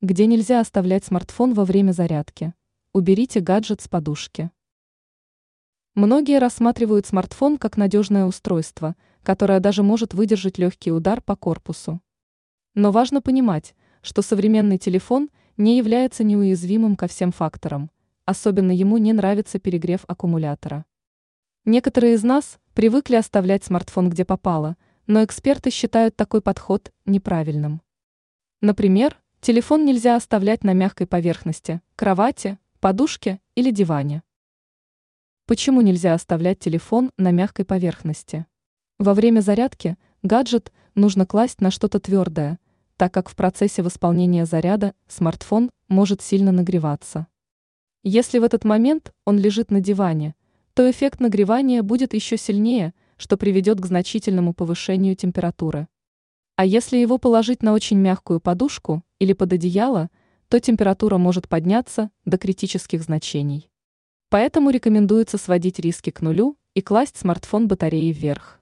Где нельзя оставлять смартфон во время зарядки? Уберите гаджет с подушки. Многие рассматривают смартфон как надежное устройство, которое даже может выдержать легкий удар по корпусу. Но важно понимать, что современный телефон не является неуязвимым ко всем факторам, особенно ему не нравится перегрев аккумулятора. Некоторые из нас привыкли оставлять смартфон где попало, но эксперты считают такой подход неправильным. Например, Телефон нельзя оставлять на мягкой поверхности, кровати, подушке или диване. Почему нельзя оставлять телефон на мягкой поверхности? Во время зарядки гаджет нужно класть на что-то твердое, так как в процессе восполнения заряда смартфон может сильно нагреваться. Если в этот момент он лежит на диване, то эффект нагревания будет еще сильнее, что приведет к значительному повышению температуры. А если его положить на очень мягкую подушку или под одеяло, то температура может подняться до критических значений. Поэтому рекомендуется сводить риски к нулю и класть смартфон батареи вверх.